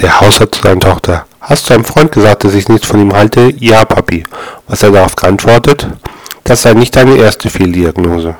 Der Hausarzt zu seiner Tochter. Hast du einem Freund gesagt, dass ich nichts von ihm halte? Ja, Papi. Was er darauf geantwortet? Das sei nicht deine erste Fehldiagnose.